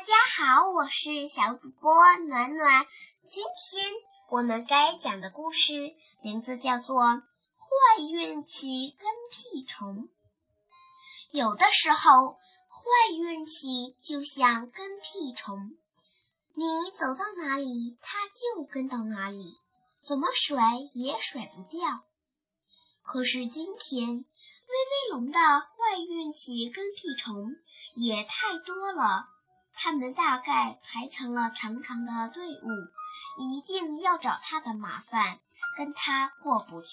大家好，我是小主播暖暖。今天我们该讲的故事名字叫做《坏运气跟屁虫》。有的时候，坏运气就像跟屁虫，你走到哪里，它就跟到哪里，怎么甩也甩不掉。可是今天，威威龙的坏运气跟屁虫也太多了。他们大概排成了长长的队伍，一定要找他的麻烦，跟他过不去。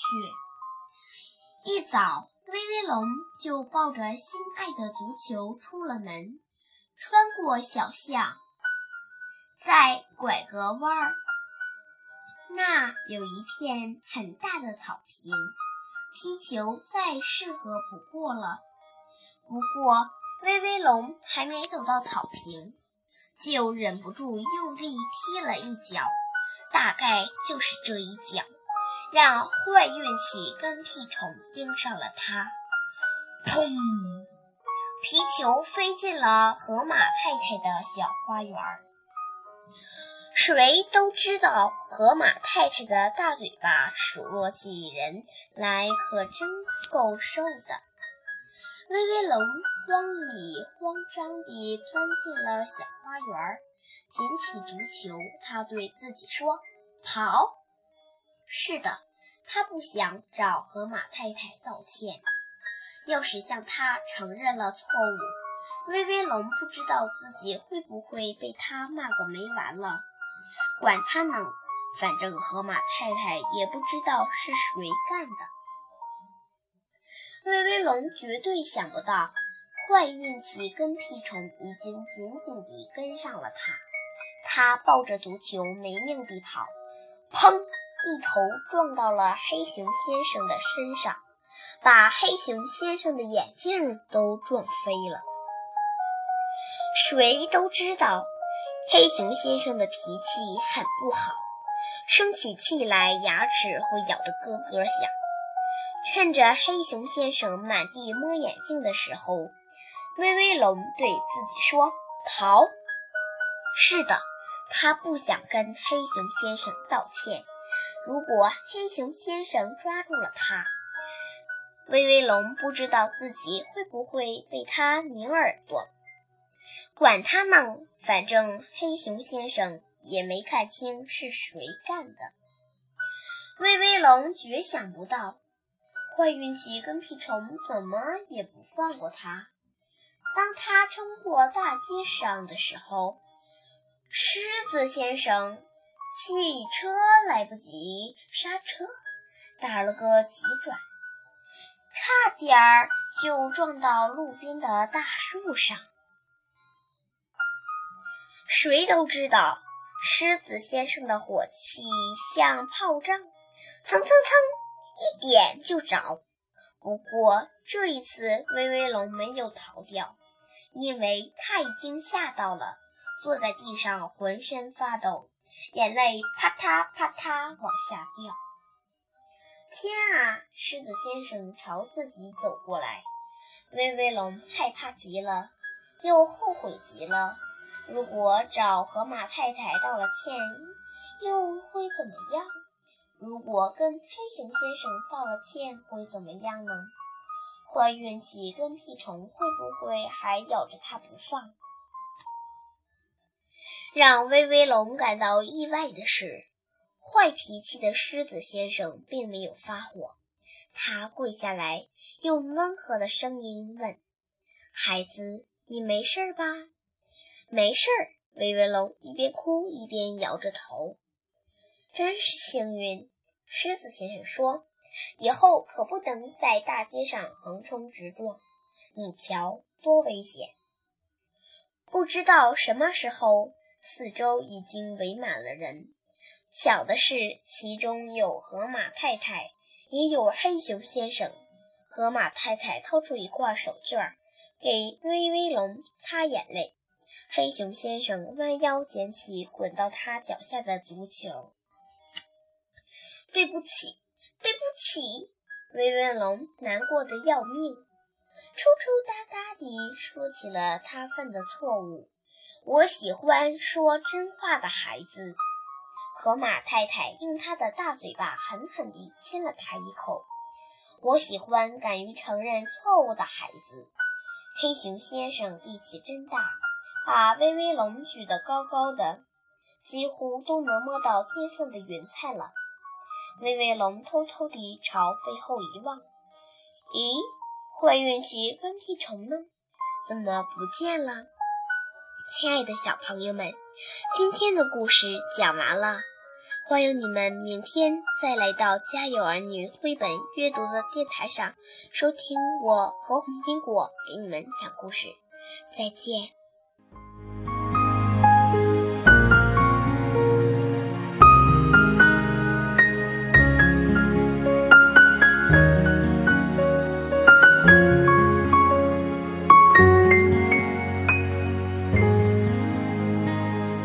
一早，威威龙就抱着心爱的足球出了门，穿过小巷，再拐个弯儿，那有一片很大的草坪，踢球再适合不过了。不过，威威龙还没走到草坪，就忍不住用力踢了一脚，大概就是这一脚，让坏运气跟屁虫盯上了他。砰！皮球飞进了河马太太的小花园。谁都知道，河马太太的大嘴巴数落起人来可真够受的。威威龙慌里慌张地钻进了小花园，捡起足球，他对自己说：“跑！”是的，他不想找河马太太道歉。要是向他承认了错误，威威龙不知道自己会不会被他骂个没完了。管他呢，反正河马太太也不知道是谁干的。威威龙绝对想不到，坏运气跟屁虫已经紧紧地跟上了他。他抱着足球没命地跑，砰！一头撞到了黑熊先生的身上，把黑熊先生的眼镜都撞飞了。谁都知道，黑熊先生的脾气很不好，生起气来牙齿会咬得咯咯响。趁着黑熊先生满地摸眼镜的时候，威威龙对自己说：“逃！”是的，他不想跟黑熊先生道歉。如果黑熊先生抓住了他，威威龙不知道自己会不会被他拧耳朵。管他呢，反正黑熊先生也没看清是谁干的。威威龙绝想不到。坏运气跟屁虫怎么也不放过他。当他冲过大街上的时候，狮子先生汽车来不及刹车，打了个急转，差点儿就撞到路边的大树上。谁都知道，狮子先生的火气像炮仗，蹭蹭蹭。一点就着，不过这一次威威龙没有逃掉，因为他已经吓到了，坐在地上浑身发抖，眼泪啪嗒啪嗒往下掉。天啊！狮子先生朝自己走过来，威威龙害怕极了，又后悔极了。如果找河马太太道了歉，又会怎么样？如果跟黑熊先生道了歉会怎么样呢？坏运气跟屁虫会不会还咬着他不放？让威威龙感到意外的是，坏脾气的狮子先生并没有发火，他跪下来，用温和的声音问：“孩子，你没事吧？”“没事。”威威龙一边哭一边摇着头。真是幸运，狮子先生说：“以后可不能在大街上横冲直撞，你瞧多危险！”不知道什么时候，四周已经围满了人。巧的是，其中有河马太太，也有黑熊先生。河马太太掏出一块手绢给威威龙擦眼泪，黑熊先生弯腰捡起滚到他脚下的足球。对不起，对不起，威威龙难过的要命，抽抽搭搭地说起了他犯的错误。我喜欢说真话的孩子。河马太太用她的大嘴巴狠狠地亲了他一口。我喜欢敢于承认错误的孩子。黑熊先生力气真大，把威威龙举得高高的，几乎都能摸到天上的云彩了。威威龙偷偷地朝背后一望，咦，坏运气跟屁虫呢？怎么不见了？亲爱的小朋友们，今天的故事讲完了，欢迎你们明天再来到家有儿女绘本阅读的电台上收听我和红苹果给你们讲故事。再见。